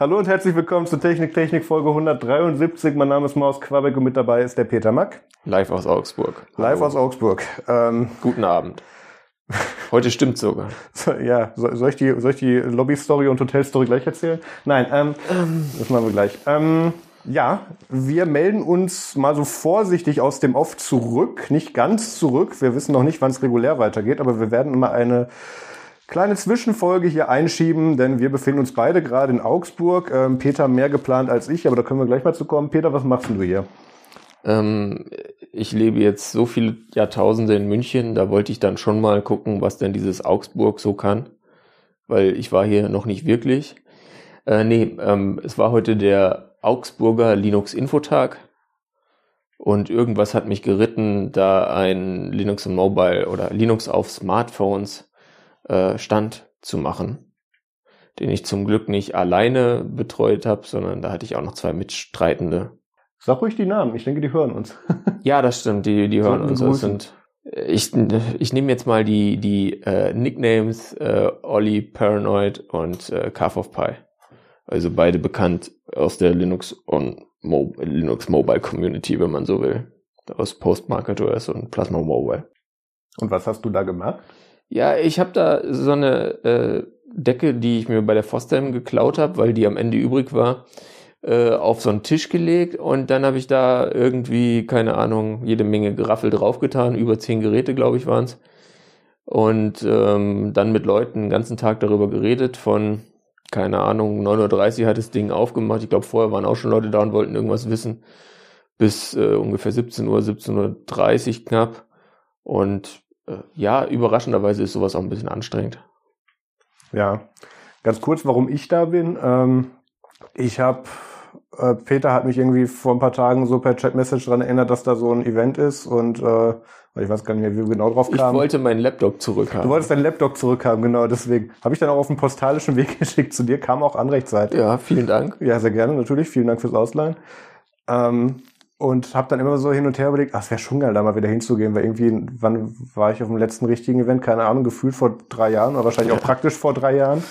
Hallo und herzlich willkommen zur Technik Technik Folge 173. Mein Name ist Maus Quabeck und mit dabei ist der Peter Mack. Live aus Augsburg. Live Hallo. aus Augsburg. Ähm, Guten Abend. Heute stimmt sogar. so, ja, so- soll ich die, soll ich die Lobby-Story und Hotel-Story gleich erzählen? Nein, ähm, das machen wir gleich. Ähm, ja, wir melden uns mal so vorsichtig aus dem Off zurück. Nicht ganz zurück. Wir wissen noch nicht, wann es regulär weitergeht, aber wir werden immer eine kleine Zwischenfolge hier einschieben, denn wir befinden uns beide gerade in Augsburg. Ähm, Peter mehr geplant als ich, aber da können wir gleich mal zu kommen. Peter, was machst denn du hier? Ähm, ich lebe jetzt so viele Jahrtausende in München, da wollte ich dann schon mal gucken, was denn dieses Augsburg so kann, weil ich war hier noch nicht wirklich. Äh, nee, ähm, es war heute der Augsburger Linux Infotag und irgendwas hat mich geritten, da ein Linux Mobile oder Linux auf Smartphones äh, Stand zu machen, den ich zum Glück nicht alleine betreut habe, sondern da hatte ich auch noch zwei Mitstreitende. Sag ruhig die Namen. Ich denke, die hören uns. Ja, das stimmt, die, die hören uns. Das sind, ich, ich nehme jetzt mal die, die äh, Nicknames äh, Olli Paranoid und äh, Calf of Pi. Also beide bekannt aus der Linux on Mo Linux Mobile Community, wenn man so will. Aus Postmarket OS und Plasma Mobile. Und was hast du da gemacht? Ja, ich habe da so eine äh, Decke, die ich mir bei der Fosdem geklaut habe, weil die am Ende übrig war, äh, auf so einen Tisch gelegt und dann habe ich da irgendwie, keine Ahnung, jede Menge Geraffel draufgetan, über zehn Geräte, glaube ich, waren's Und ähm, dann mit Leuten den ganzen Tag darüber geredet, von, keine Ahnung, 9.30 Uhr hat das Ding aufgemacht. Ich glaube, vorher waren auch schon Leute da und wollten irgendwas wissen. Bis äh, ungefähr 17 Uhr, 17.30 Uhr knapp. Und äh, ja, überraschenderweise ist sowas auch ein bisschen anstrengend. Ja, ganz kurz, warum ich da bin. Ähm, ich habe, äh, Peter hat mich irgendwie vor ein paar Tagen so per Chat-Message dran erinnert, dass da so ein Event ist und äh, ich weiß gar nicht mehr, wie wir genau drauf Ich kamen. wollte meinen Laptop zurückhaben. du wolltest deinen Laptop zurückhaben, genau, deswegen. Habe ich dann auch auf den postalischen Weg geschickt zu dir, kam auch anrechtzeitig. ja, vielen Dank. Ja, sehr gerne, natürlich. Vielen Dank fürs Ausleihen. Ähm, und habe dann immer so hin und her überlegt, ach, es wäre schon geil, da mal wieder hinzugehen, weil irgendwie, wann war ich auf dem letzten richtigen Event? Keine Ahnung, gefühlt vor drei Jahren oder wahrscheinlich auch praktisch vor drei Jahren.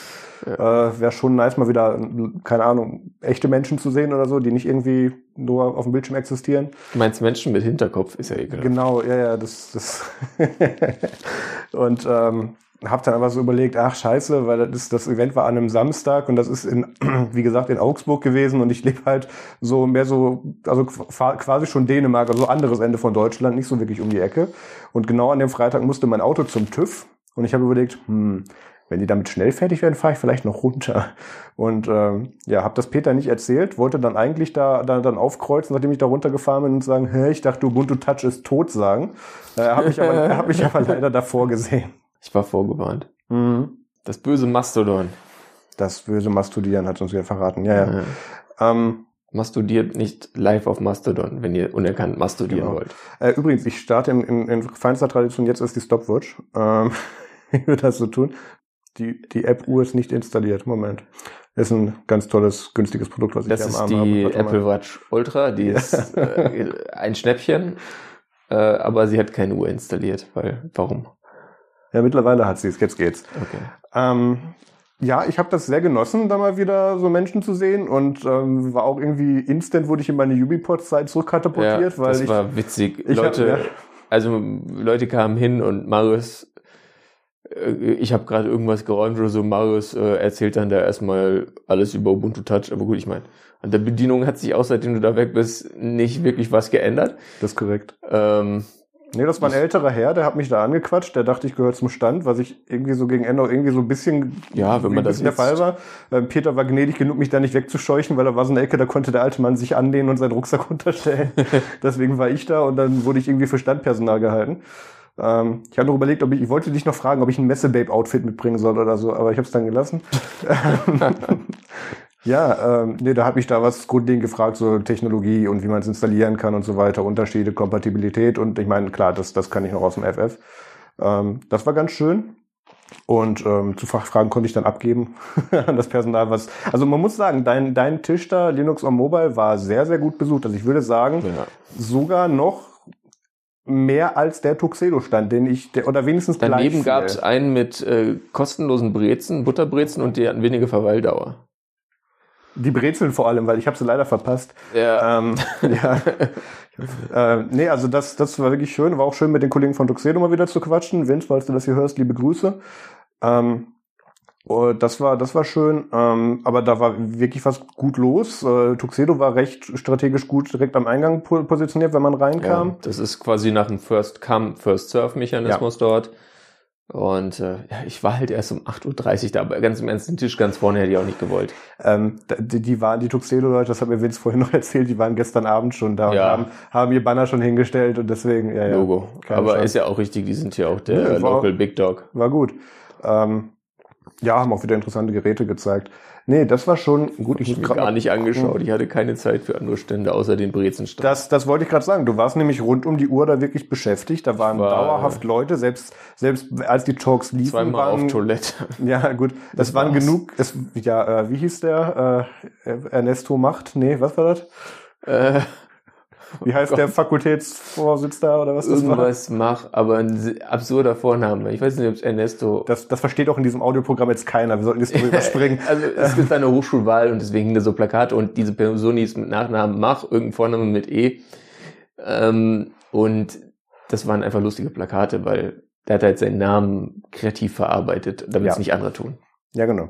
Äh, wäre schon nice, mal wieder, keine Ahnung, echte Menschen zu sehen oder so, die nicht irgendwie nur auf dem Bildschirm existieren. Du meinst Menschen mit Hinterkopf, ist ja egal. Genau, ja, ja, das, das. und ähm, habe dann einfach so überlegt, ach scheiße, weil das, ist, das Event war an einem Samstag und das ist in, wie gesagt, in Augsburg gewesen und ich lebe halt so mehr so, also qua- quasi schon Dänemark, also anderes Ende von Deutschland, nicht so wirklich um die Ecke. Und genau an dem Freitag musste mein Auto zum TÜV und ich habe überlegt, hm, wenn die damit schnell fertig werden, fahre ich vielleicht noch runter. Und ähm, ja, habe das Peter nicht erzählt, wollte dann eigentlich da, da dann aufkreuzen, nachdem ich da runtergefahren bin und sagen, hä, ich dachte, Ubuntu Touch ist tot sagen. Äh, hat mich aber, er hat mich aber leider davor gesehen. Ich war vorgewarnt. Mhm. Das böse Mastodon. Das böse Mastudieren hat uns wieder verraten. Ja, ja. Ähm, Mastudiert nicht live auf Mastodon, wenn ihr unerkannt mastudieren Genau. wollt. Äh, übrigens, ich starte in, in, in feinster Tradition, jetzt ist die Stopwatch. Ähm, ich würde das so tun. Die, die App-Uhr ist nicht installiert. Moment. Ist ein ganz tolles, günstiges Produkt, was ich Das hier am ist Arm die habe. Warte mal. Apple Watch Ultra, die ist äh, ein Schnäppchen, äh, aber sie hat keine Uhr installiert, weil, warum? Ja, mittlerweile hat sie es. Jetzt geht's. Okay. Ähm, ja, ich habe das sehr genossen, da mal wieder so Menschen zu sehen und ähm, war auch irgendwie instant, wurde ich in meine Ubipod-Zeit zurückkatapultiert, ja, weil das ich war witzig. ich hab- Leute, ja. also Leute kamen hin und Marius, ich habe gerade irgendwas geräumt oder so, Marius äh, erzählt dann da erstmal alles über Ubuntu Touch, aber gut, ich meine, an der Bedienung hat sich auch, seitdem du da weg bist, nicht wirklich was geändert. das ist korrekt. Ähm, Nee, das war ein älterer Herr, der hat mich da angequatscht, der dachte, ich gehöre zum Stand, was ich irgendwie so gegen Ende auch irgendwie so ein bisschen, Ja, wenn man ein das der Fall war. Ähm, Peter war gnädig genug, mich da nicht wegzuscheuchen, weil da war so eine Ecke, da konnte der alte Mann sich anlehnen und seinen Rucksack unterstellen. Deswegen war ich da und dann wurde ich irgendwie für Standpersonal gehalten. Ähm, ich habe noch überlegt, ob ich, ich wollte dich noch fragen, ob ich ein Messebabe-Outfit mitbringen soll oder so, aber ich habe es dann gelassen. ja, ähm, nee, da hat mich da was grundlegend gefragt, so Technologie und wie man es installieren kann und so weiter, Unterschiede, Kompatibilität und ich meine, klar, das, das kann ich noch aus dem FF. Ähm, das war ganz schön. Und ähm, zu Fachfragen konnte ich dann abgeben an das Personal, was. Also man muss sagen, dein, dein Tisch da, Linux on Mobile, war sehr, sehr gut besucht. Also ich würde sagen, Ja. sogar noch mehr als der Tuxedo-Stand, den ich, der, oder wenigstens Daneben gab es einen mit äh, kostenlosen Brezen, Butterbrezen und die hatten wenige Verweildauer. Die Brezeln vor allem, weil ich habe sie leider verpasst. Ja. Ähm, ja. äh, nee, also das, das war wirklich schön. War auch schön mit den Kollegen von Tuxedo mal wieder zu quatschen. Vince, falls du das hier hörst, liebe Grüße. Ähm, das war, das war schön. Ähm, aber da war wirklich was gut los. Äh, Tuxedo war recht strategisch gut direkt am Eingang po positioniert, wenn man reinkam. Ja, das ist quasi nach dem First Come, First Serve Mechanismus dort. Und äh, ja, ich war halt erst um 8.30 Uhr da, aber ganz im Ernst, den Tisch ganz vorne hätte ich auch nicht gewollt. Ähm, die, die waren, die Tuxedo-Leute, das hat mir Vince vorhin noch erzählt, die waren gestern Abend schon da Ja. und haben, haben ihr Banner schon hingestellt und deswegen, ja, ja. Logo. aber Chance. ist ja auch richtig, die sind ja auch der Ja, war- Local Big Dog. War gut. Ähm, ja, haben auch wieder interessante Geräte gezeigt. Nee, das war schon gut. Ich muss mir gar nicht angeschaut. Ich hatte keine Zeit für andere Stände, außer den Brezenstand. Das, das wollte ich gerade sagen. Du warst nämlich rund um die Uhr da wirklich beschäftigt. Da waren war- dauerhaft Leute, selbst, selbst als die Talks liefen. Zweimal waren, auf Toilette. Ja, gut. Das Es waren war's. genug. Es, ja, äh, wie hieß der? Äh, Ernesto Macht? Nee, was war das? äh, Wie heißt der Fakultätsvorsitzender oder was das war? irgendwas mach, aber ein absurder Vorname. Ich weiß nicht, ob es Ernesto. Das, das versteht auch in diesem Audioprogramm jetzt keiner. Wir sollten das drüber überspringen. Also es gibt eine Hochschulwahl und deswegen da so Plakate und diese Person ist mit Nachnamen Mach, irgendein Vorname mit E. Ähm, und das waren einfach lustige Plakate, weil der hat halt seinen Namen kreativ verarbeitet, damit es Ja. nicht andere tun. Ja, genau.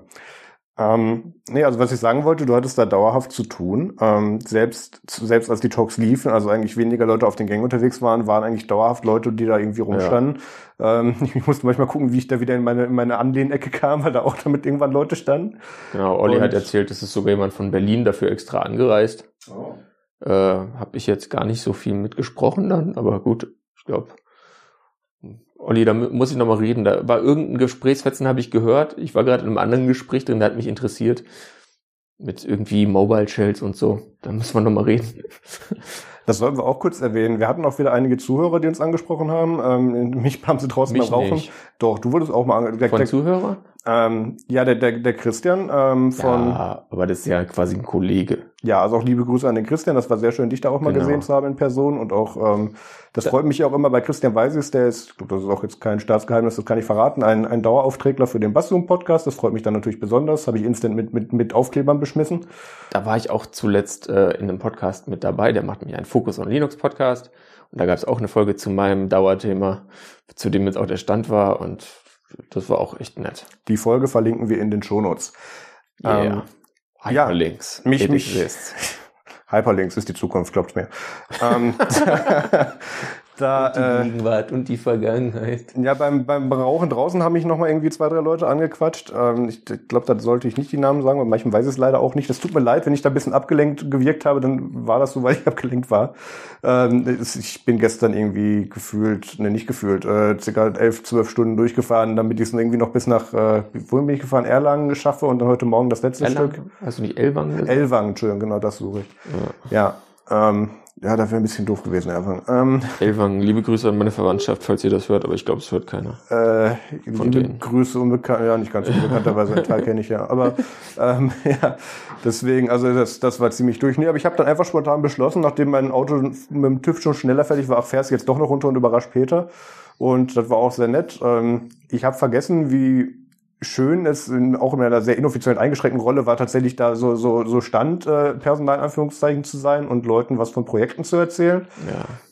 Ähm, nee, also was ich sagen wollte, du hattest da dauerhaft zu tun. Ähm, selbst, selbst als die Talks liefen, also eigentlich weniger Leute auf den Gängen unterwegs waren, waren eigentlich dauerhaft Leute, die da irgendwie rumstanden. Ähm, ich musste manchmal gucken, wie ich da wieder in meine, in meine Anlehnecke kam, weil da auch damit irgendwann Leute standen. Genau, Olli Und- hat erzählt, es ist sogar jemand von Berlin dafür extra angereist. Äh, habe ich jetzt gar nicht so viel mitgesprochen dann, aber gut, ich glaube. Olli, da mu- muss ich nochmal reden. Da war irgendein Gesprächsfetzen, habe ich gehört. Ich war gerade in einem anderen Gespräch drin, der hat mich interessiert. Mit irgendwie Mobile Shells und so. Da müssen wir nochmal reden. Das sollten wir auch kurz erwähnen. Wir hatten auch wieder einige Zuhörer, die uns angesprochen haben. Ähm, mich haben sie draußen Mich beim Rauchen. nicht. Doch, du wurdest auch mal angesprochen. Von Der, Zuhörern? ähm, ja, der, der, der Christian ähm, von, ja. Ja, aber das ist ja quasi ein Kollege. also auch liebe Grüße an den Christian. Das war sehr schön, dich da auch mal Genau. gesehen zu haben in Person. Und auch, ähm, das freut mich ja auch immer bei Christian Weisis, der ist, ich glaub, das ist auch jetzt kein Staatsgeheimnis, das kann ich verraten, ein, ein Dauerauftragler für den Basszoom-Podcast. Das freut mich dann natürlich besonders. Habe ich instant mit, mit, mit Aufklebern beschmissen. Da war ich auch zuletzt äh, in einem Podcast mit dabei, der macht mich einen Fokus on Linux Podcast. Und da gab es auch eine Folge zu meinem Dauerthema, zu dem jetzt auch der Stand war. Und das war auch echt nett. Die Folge verlinken wir in den Shownotes. Ähm, Yeah. ja, Hyperlinks. mich- It mich- exists. Hyperlinks ist die Zukunft, glaubt mir. ähm, da, Die äh, Gegenwart und die Vergangenheit. Ja, beim, beim Rauchen draußen haben mich noch mal irgendwie zwei, drei Leute angequatscht. Ähm, ich glaube, da sollte ich nicht die Namen sagen, weil manchmal weiß ich es leider auch nicht. Das tut mir leid, wenn ich da ein bisschen abgelenkt gewirkt habe, dann war das so, weil ich abgelenkt war. Ähm, ich bin gestern irgendwie gefühlt, ne, nicht gefühlt, äh, circa elf, zwölf Stunden durchgefahren, damit ich es irgendwie noch bis nach, äh, wohin bin ich gefahren? Erlangen schaffe und dann heute Morgen das letzte Stück. Elwang? Hast du nicht Elwang gesagt? Elwang, Entschuldigung, genau das suche ich. Ja, ähm, ja, das wäre ein bisschen doof gewesen, Elwang. Ähm, Elwang, liebe Grüße an meine Verwandtschaft, falls ihr das hört, aber ich glaube, es hört keiner. Äh, Von liebe denen. Grüße unbekannt, ja, nicht ganz unbekannterweise, einen Teil kenne ich ja. Aber ähm, ja, deswegen, also das, das war ziemlich durch. Nee, aber ich habe dann einfach spontan beschlossen, nachdem mein Auto mit dem TÜV schon schneller fertig war, ach, fährst jetzt doch noch runter und überrascht Peter. Und das war auch sehr nett. Ähm, ich habe vergessen, wie schön es in, auch in einer sehr inoffiziellen eingeschränkten Rolle war, tatsächlich da so, so, so Stand, äh, Personal in Anführungszeichen zu sein und Leuten was von Projekten zu erzählen.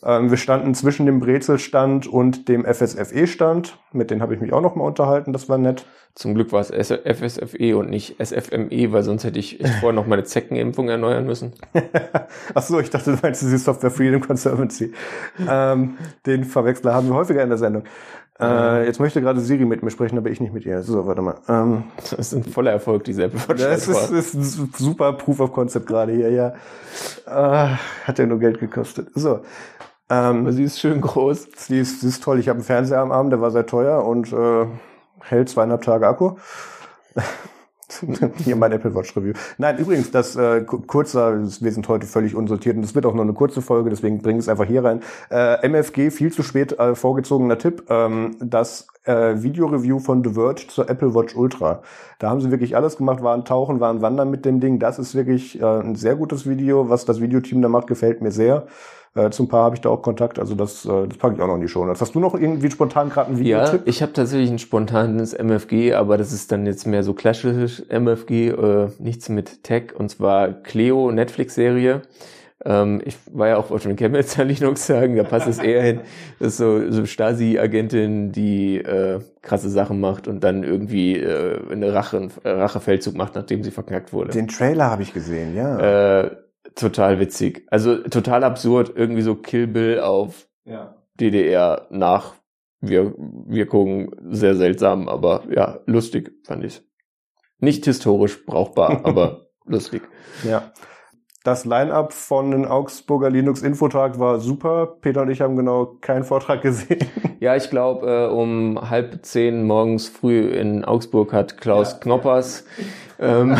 Ja. Ähm, wir standen zwischen dem Brezelstand und dem FSFE-Stand. Mit denen habe ich mich auch noch mal unterhalten. Das war nett. Zum Glück war es FSFE und nicht SFME, weil sonst hätte ich vorher noch meine Zeckenimpfung erneuern müssen. Ach so, ich dachte, du meinst die Software Freedom Conservancy. ähm, den Verwechsler haben wir häufiger in der Sendung. Äh, jetzt möchte gerade Siri mit mir sprechen, aber ich nicht mit ihr. So, warte mal. Ähm, Das ist ein voller Erfolg, diese Watch. das ist, ist ein super Proof of Concept gerade hier, ja. Äh, hat ja nur Geld gekostet. So. Ähm, Aber sie ist schön groß. Sie ist, sie ist toll. Ich habe einen Fernseher am Abend, der war sehr teuer und äh, hält zweieinhalb Tage Akku. Hier mein Apple Watch Review. Nein, übrigens, das äh, kurzer, wir sind heute völlig unsortiert und das wird auch nur eine kurze Folge, deswegen bringe ich es einfach hier rein. Äh, MFG, viel zu spät äh, vorgezogener Tipp, ähm, das äh, Video-Review von The Verge zur Apple Watch Ultra. Da haben sie wirklich alles gemacht, waren tauchen, waren wandern mit dem Ding. Das ist wirklich äh, ein sehr gutes Video. Was das Videoteam da macht, gefällt mir sehr. Äh, zum Paar habe ich da auch Kontakt, also das, äh, das packe ich auch noch in die Show. Hast du noch irgendwie spontan gerade ein Videotipp? Ja, ich habe tatsächlich ein spontanes MFG, aber das ist dann jetzt mehr so klassisches MFG, äh, nichts mit Tech, und zwar Cleo, Netflix-Serie. Ähm, ich war ja auch auf dem Chemnitzer Linux sagen, da passt es eher hin. Das ist so, so Stasi-Agentin, die äh, krasse Sachen macht und dann irgendwie äh, eine Rache, Rachefeldzug macht, nachdem sie verknackt wurde. Den Trailer habe ich gesehen, ja. Äh, total witzig. Also total absurd, irgendwie so Kill Bill auf ja. DDR nach wir, Wirkung sehr seltsam, aber ja, lustig fand ich. Nicht historisch brauchbar, aber lustig. Ja. Das Line-up von den Augsburger Linux Infotag war super. Peter und ich haben genau keinen Vortrag gesehen. Ja, ich glaube, äh, um halb zehn morgens früh in Augsburg hat Klaus ja. Knoppers ähm,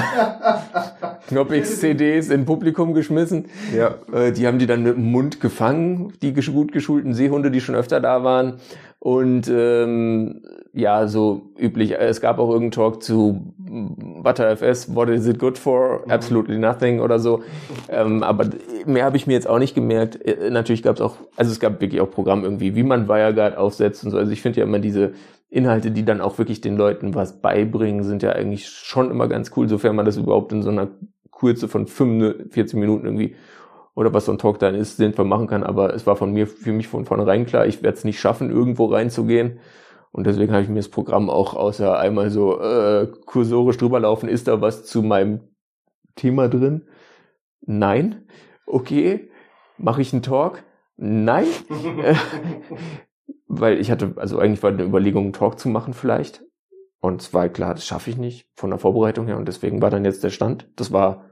Knoppix-CDs in Publikum geschmissen. Ja. Äh, die haben die dann mit dem Mund gefangen, die gut geschulten Seehunde, die schon öfter da waren. Und ähm, ja, so üblich. Es gab auch irgendeinen Talk zu ButterFS, what is it good for? Mhm. Absolutely nothing oder so. Ähm, aber mehr habe ich mir jetzt auch nicht gemerkt. Äh, natürlich gab es auch, also es gab wirklich auch Programme irgendwie, wie man WireGuard aufsetzt und so. Also ich finde ja immer diese Inhalte, die dann auch wirklich den Leuten was beibringen, sind ja eigentlich schon immer ganz cool, sofern man das überhaupt in so einer Kurze von 45 Minuten irgendwie oder was so ein Talk dann ist, sinnvoll machen kann. Aber es war von mir, für mich von vornherein klar, ich werde es nicht schaffen, irgendwo reinzugehen. Und deswegen habe ich mir das Programm auch außer einmal so äh, kursorisch drüber laufen, ist da was zu meinem Thema drin? Nein. Okay. Mache ich einen Talk? Nein. Weil ich hatte, also eigentlich war eine Überlegung, einen Talk zu machen vielleicht. Und es war klar, das schaffe ich nicht von der Vorbereitung her. Und deswegen war dann jetzt der Stand. Das war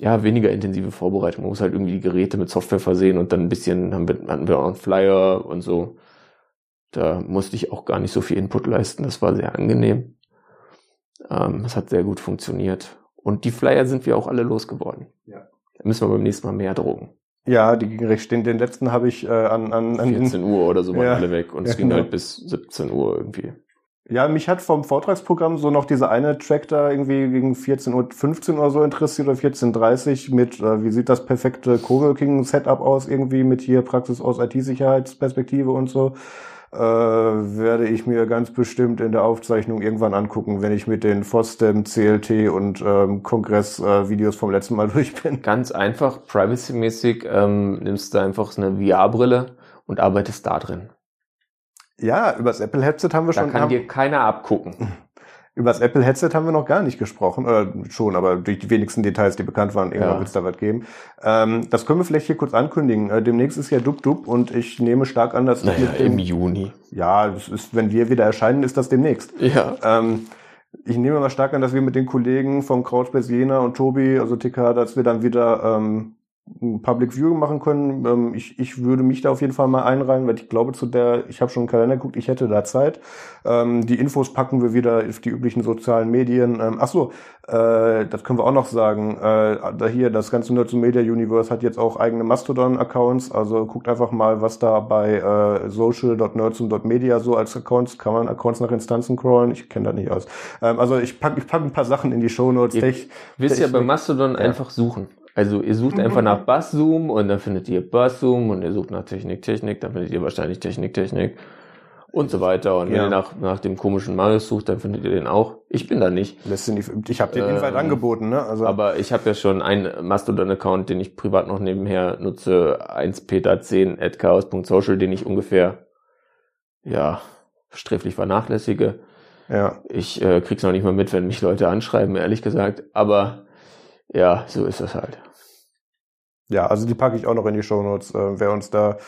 ja, weniger intensive Vorbereitung. Man muss halt irgendwie die Geräte mit Software versehen und dann ein bisschen haben wir, hatten wir auch einen Flyer und so. Da musste ich auch gar nicht so viel Input leisten. Das war sehr angenehm. Ähm, es hat sehr gut funktioniert. Und die Flyer sind wir auch alle losgeworden. Ja. Da müssen wir beim nächsten Mal mehr drucken. Ja, die gingen recht stehen. Den letzten habe ich äh, an, an, an 14 Uhr oder so waren ja, alle weg und ja, es ging genau. halt bis 17 Uhr irgendwie. Ja, mich hat vom Vortragsprogramm so noch diese eine Track da irgendwie gegen 14 Uhr, 15 Uhr so interessiert oder 14.30 mit, äh, wie sieht das perfekte Coworking-Setup aus irgendwie mit hier Praxis aus IT-Sicherheitsperspektive und so. Äh, werde ich mir ganz bestimmt in der Aufzeichnung irgendwann angucken, wenn ich mit den FOSDEM, CLT und ähm, Kongress-Videos äh, vom letzten Mal durch bin. Ganz einfach, privacy-mäßig ähm, nimmst du einfach eine VR-Brille und arbeitest da drin. Ja, über das Apple Headset haben wir da schon. Da kann dir keiner abgucken. Über das Apple Headset haben wir noch gar nicht gesprochen, äh, schon, aber durch die wenigsten Details, die bekannt waren, irgendwann ja. wird es da was geben. Ähm, das können wir vielleicht hier kurz ankündigen. Äh, demnächst ist ja Dub Dub und ich nehme stark an, dass naja, mit dem, im Juni. Ja, das ist, wenn wir wieder erscheinen, ist das demnächst. Ja. Ähm, ich nehme mal stark an, dass wir mit den Kollegen vom Couchbase Jena und Tobi, also TK, dass wir dann wieder ähm, Public Viewing machen können. Ähm, ich, ich würde mich da auf jeden Fall mal einreihen, weil ich glaube zu der, ich habe schon einen Kalender geguckt, ich hätte da Zeit. Ähm, die Infos packen wir wieder auf die üblichen sozialen Medien. Ähm, ach so, äh, das können wir auch noch sagen. Äh, da hier, das ganze Nerds Media Universe hat jetzt auch eigene Mastodon-Accounts. Also guckt einfach mal, was da bei äh, social.nerdsum.media so als Accounts, kann man Accounts nach Instanzen crawlen. Ich kenne das nicht aus. Ähm, also ich packe ich pack ein paar Sachen in die Show Notes. Ihr wisst ja bei Mastodon ja. einfach suchen. Also ihr sucht einfach nach Basszoom und dann findet ihr Basszoom und ihr sucht nach Technik, Technik, dann findet ihr wahrscheinlich Technik, Technik und so weiter. Und wenn ja. ihr nach, nach dem komischen Marius sucht, dann findet ihr den auch. Ich bin da nicht. Ich habe den ähm, Invite angeboten, ne? Also. Aber ich habe ja schon einen Mastodon-Account, den ich privat noch nebenher nutze, 1peter10 at chaos.social, den ich ungefähr, ja, sträflich vernachlässige. Ja. Ich äh, krieg's noch nicht mal mit, wenn mich Leute anschreiben, ehrlich gesagt. Aber ja, so ist das halt. Ja, also die packe ich auch noch in die Shownotes. Äh, wer uns da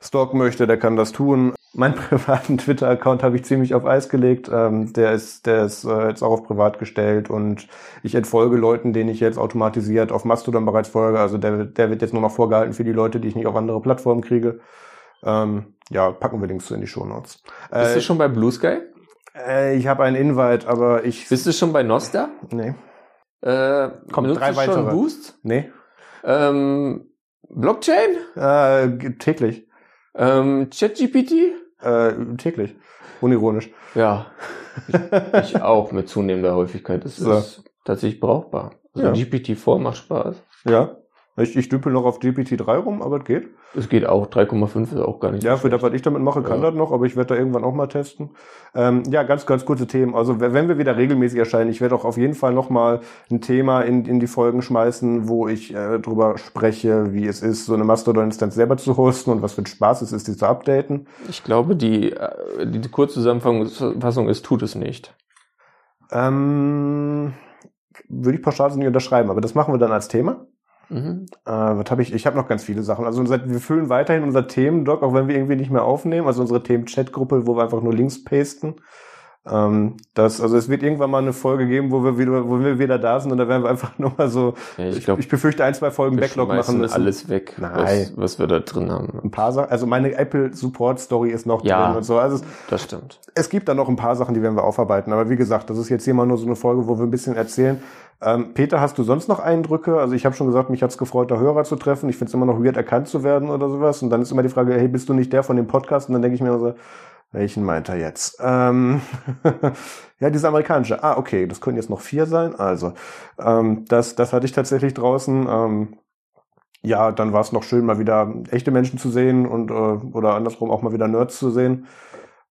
stalken möchte, der kann das tun. Meinen privaten Twitter-Account habe ich ziemlich auf Eis gelegt. Ähm, der ist, der ist äh, jetzt auch auf privat gestellt und ich entfolge Leuten, denen ich jetzt automatisiert auf Mastodon bereits folge. Also der, der wird jetzt nur noch vorgehalten für die Leute, die ich nicht auf andere Plattformen kriege. Ähm, ja, packen wir Links in die Shownotes. Äh, Bist du schon bei Blue Sky? Äh, ich habe einen Invite, aber ich. Bist du schon bei Nosta? Nee. Äh, Kommt, drei du schon weitere. Boost? Nee. Ähm, Blockchain? Äh, täglich. Ähm, ChatGPT? Äh, täglich. Unironisch. Ja. Ich, ich auch mit zunehmender Häufigkeit. Das So. ist tatsächlich brauchbar. Also Ja. GPT-4 macht Spaß. Ja. Ich, ich dümpel noch auf GPT-3 rum, aber es geht. Es geht auch. 3,5 ist auch gar nicht Ja, so für das, was ich damit mache, kann Ja. das noch, aber ich werde da irgendwann auch mal testen. Ähm, ja, ganz, ganz kurze Themen. Also wenn wir wieder regelmäßig erscheinen, ich werde auch auf jeden Fall noch mal ein Thema in, in die Folgen schmeißen, wo ich äh, drüber spreche, wie es ist, so eine Mastodon-Instanz selber zu hosten und was für ein Spaß es ist, die zu updaten. Ich glaube, die, äh, die Kurzzusammenfassung ist, tut es nicht. Ähm, würde ich pauschal nicht unterschreiben, aber das machen wir dann als Thema. Mhm. Äh, was habe ich? Ich habe noch ganz viele Sachen. Also unser, wir füllen weiterhin unser Themendoc, auch wenn wir irgendwie nicht mehr aufnehmen. Also unsere Themen-Chat-Gruppe, wo wir einfach nur Links pasten. Ähm, das, also es wird irgendwann mal eine Folge geben, wo wir wieder, wo wir wieder da sind und da werden wir einfach nur mal so. Ja, Ich, ich glaube, ich befürchte ein, zwei Folgen Backlog machen müssen. alles weg, Nein. was, was wir da drin haben. Ein paar Sachen. Also meine Apple Support Story ist noch Ja. drin und so. Also es, Das stimmt. es gibt da noch ein paar Sachen, die werden wir aufarbeiten. Aber wie gesagt, das ist jetzt hier mal nur so eine Folge, wo wir ein bisschen erzählen. Ähm, Peter, hast du sonst noch Eindrücke? Also ich habe schon gesagt, mich hat's gefreut, da Hörer zu treffen. Ich finde es immer noch weird, erkannt zu werden oder sowas. Und dann ist immer die Frage, hey, bist du nicht der von dem Podcast? Und dann denke ich mir so, welchen meint er jetzt? Ähm, ja, diese amerikanische. Ah, okay, das können jetzt noch vier sein. Also, ähm, das, das hatte ich tatsächlich draußen. Ähm, ja, dann war es noch schön, mal wieder echte Menschen zu sehen und äh, oder andersrum auch mal wieder Nerds zu sehen.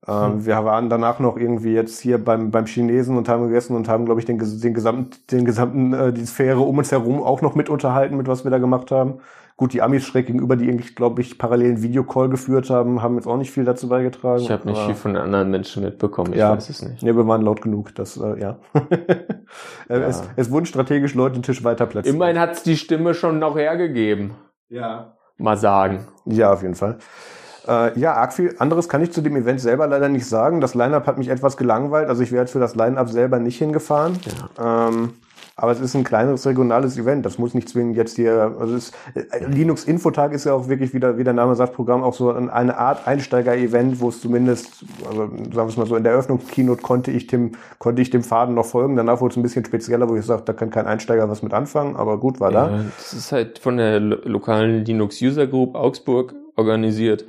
Ähm, Hm. Wir waren danach noch irgendwie jetzt hier beim, beim Chinesen und haben gegessen und haben, glaube ich, den, den gesamten, den gesamten, äh, die Sphäre um uns herum auch noch mit unterhalten, mit was wir da gemacht haben. Gut, die Amis schräg gegenüber, die eigentlich, glaube ich, parallel einen Videocall geführt haben, haben jetzt auch nicht viel dazu beigetragen. Ich habe nicht viel von den anderen Menschen mitbekommen. Ich Ja. weiß es nicht. Ja, wir waren laut genug, das, äh, ja. Äh, Ja. Es, es wurden strategisch Leute den Tisch weiter platziert. Immerhin hat's die Stimme schon noch hergegeben. Ja. Mal sagen. Ja, auf jeden Fall. Äh, ja, arg viel anderes kann ich zu dem Event selber leider nicht sagen. Das Line-Up hat mich etwas gelangweilt. Also ich wäre jetzt für das Line-Up selber nicht hingefahren. Ähm, aber es ist ein kleineres regionales Event. Das muss nicht zwingend jetzt hier. Also es, äh, Linux Infotag ist ja auch wirklich, wie der, wie der Name sagt, Programm auch so eine Art Einsteiger-Event, wo es zumindest, also sagen wir es mal so, in der Eröffnungskeynote konnte ich dem, konnte ich dem Faden noch folgen. Danach wurde es ein bisschen spezieller, wo ich sage, da kann kein Einsteiger was mit anfangen. Aber gut, war da. Ja, das ist halt von der lo lokalen Linux User Group Augsburg organisiert.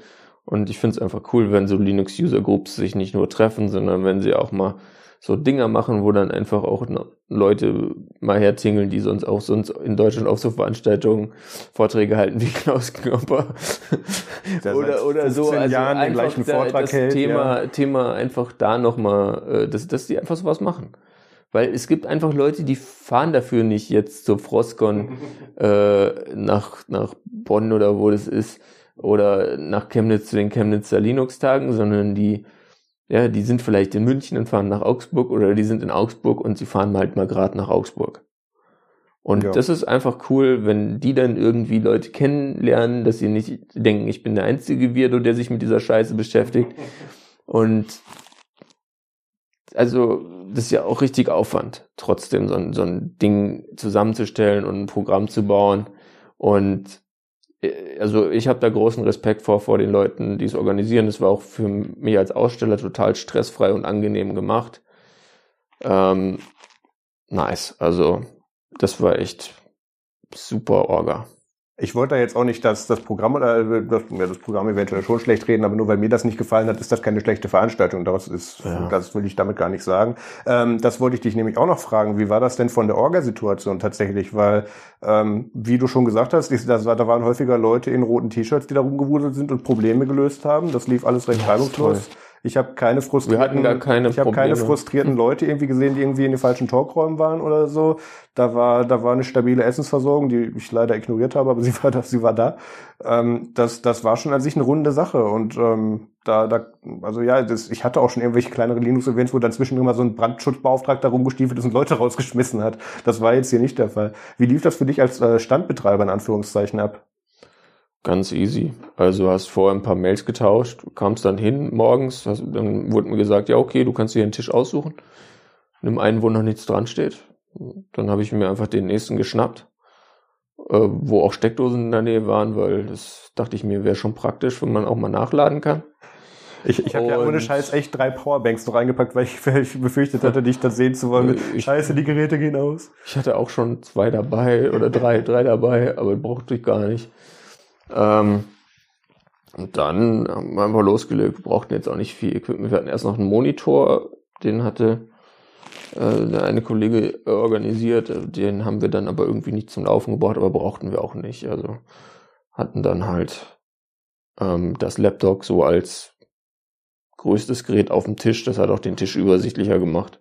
Und ich finde es einfach cool, wenn so Linux User Groups sich nicht nur treffen, sondern wenn sie auch mal so Dinger machen, wo dann einfach auch Leute mal hertingeln, die sonst auch sonst in Deutschland auf so Veranstaltungen Vorträge halten wie Klaus Knopper. Der oder oder so. 15 Also Jahren den einfach gleichen da, Vortrag das hält, Thema, Thema einfach da nochmal, äh, dass, dass die einfach sowas machen. Weil es gibt einfach Leute, die fahren dafür nicht jetzt zur Frostcon äh, nach, nach Bonn oder wo das ist oder nach Chemnitz zu den Chemnitzer Linux-Tagen, sondern die, ja, die sind vielleicht in München und fahren nach Augsburg oder die sind in Augsburg und sie fahren halt mal gerade nach Augsburg. Und Ja. das ist einfach cool, wenn die dann irgendwie Leute kennenlernen, dass sie nicht denken, ich bin der einzige Weirdo, der sich mit dieser Scheiße beschäftigt. Und also das ist ja auch richtig Aufwand, trotzdem so ein, so ein Ding zusammenzustellen und ein Programm zu bauen. Und also ich habe da großen Respekt vor vor den Leuten, die es organisieren. Es war auch für mich als Aussteller total stressfrei und angenehm gemacht. Ähm, nice. Also das war echt super Orga. Ich wollte da jetzt auch nicht das, das Programm oder äh, das, ja, das Programm eventuell schon schlecht reden, aber nur weil mir das nicht gefallen hat, ist das keine schlechte Veranstaltung. Das ist, Ja. das will ich damit gar nicht sagen. Ähm, das wollte ich dich nämlich auch noch fragen. Wie war das denn von der Orgasituation tatsächlich? Weil, ähm, wie du schon gesagt hast, ich, das, da waren häufiger Leute in roten T-Shirts, die da rumgewuselt sind und Probleme gelöst haben. Das lief alles recht Ja, reibungslos. Ich habe keine frustrierten, Wir hatten gar keine ich habe keine frustrierten Leute irgendwie gesehen, die irgendwie in den falschen Talkräumen waren oder so. Da war, da war eine stabile Essensversorgung, die ich leider ignoriert habe, aber sie war da, sie war da. Ähm, das, das war schon an sich eine runde Sache und ähm, da, da, also ja, das, ich hatte auch schon irgendwelche kleinere Linux-Events, wo dann zwischendurch mal so ein Brandschutzbeauftragter rumgestiefelt ist und Leute rausgeschmissen hat. Das war jetzt hier nicht der Fall. Wie lief das für dich als äh, Standbetreiber in Anführungszeichen ab? Ganz easy. Also hast vorher ein paar Mails getauscht, kamst dann hin morgens, hast, dann wurde mir gesagt, ja okay, du kannst dir einen Tisch aussuchen. Nimm einen, wo noch nichts dran steht. Dann habe ich mir einfach den nächsten geschnappt, äh, wo auch Steckdosen in der Nähe waren, weil das dachte ich mir wäre schon praktisch, wenn man auch mal nachladen kann. Ich, ich habe ja ohne Scheiß echt drei Powerbanks noch reingepackt, weil ich, weil ich befürchtet hatte, dich das sehen zu wollen. Ich, Scheiße, die Geräte gehen aus. Ich hatte auch schon zwei dabei oder drei, drei dabei, aber brauchte ich gar nicht. Ähm, und dann haben wir einfach losgelegt. Wir brauchten jetzt auch nicht viel Equipment. Wir hatten erst noch einen Monitor, den hatte äh, eine Kollege organisiert. Den haben wir dann aber irgendwie nicht zum Laufen gebracht, aber brauchten wir auch nicht. Also hatten dann halt ähm, das Laptop so als größtes Gerät auf dem Tisch. Das hat auch den Tisch übersichtlicher gemacht.